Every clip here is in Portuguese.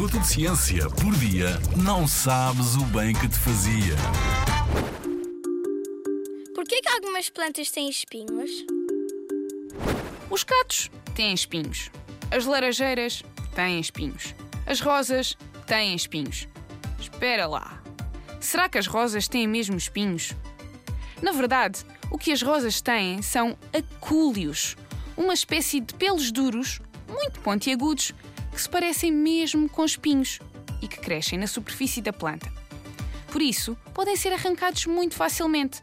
minuto de ciência por dia, não sabes o bem que te fazia. Por que, que algumas plantas têm espinhos? Os catos têm espinhos. As laranjeiras têm espinhos. As rosas têm espinhos. Espera lá. Será que as rosas têm mesmo espinhos? Na verdade, o que as rosas têm são acúlios, uma espécie de pelos duros, muito pontiagudos, que se parecem mesmo com espinhos e que crescem na superfície da planta. Por isso, podem ser arrancados muito facilmente.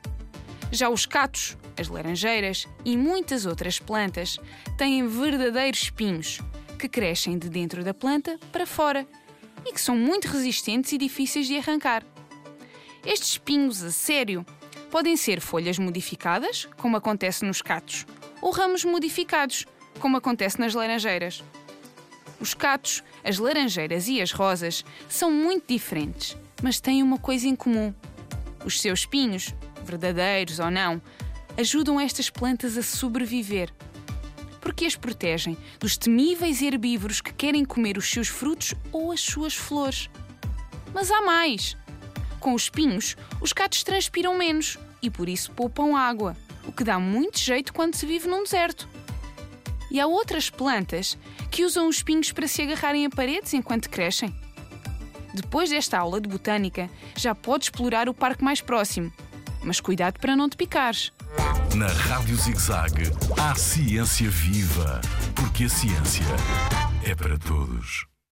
Já os catos, as laranjeiras e muitas outras plantas têm verdadeiros espinhos que crescem de dentro da planta para fora e que são muito resistentes e difíceis de arrancar. Estes espinhos a sério podem ser folhas modificadas, como acontece nos catos, ou ramos modificados, como acontece nas laranjeiras. Os catos, as laranjeiras e as rosas são muito diferentes, mas têm uma coisa em comum. Os seus espinhos, verdadeiros ou não, ajudam estas plantas a sobreviver. Porque as protegem dos temíveis herbívoros que querem comer os seus frutos ou as suas flores. Mas há mais! Com os espinhos, os catos transpiram menos e por isso poupam água, o que dá muito jeito quando se vive num deserto. E há outras plantas que usam os espinhos para se agarrarem a paredes enquanto crescem. Depois desta aula de botânica, já podes explorar o parque mais próximo. Mas cuidado para não te picares. Na Rádio ZigZag, há ciência viva, porque a ciência é para todos.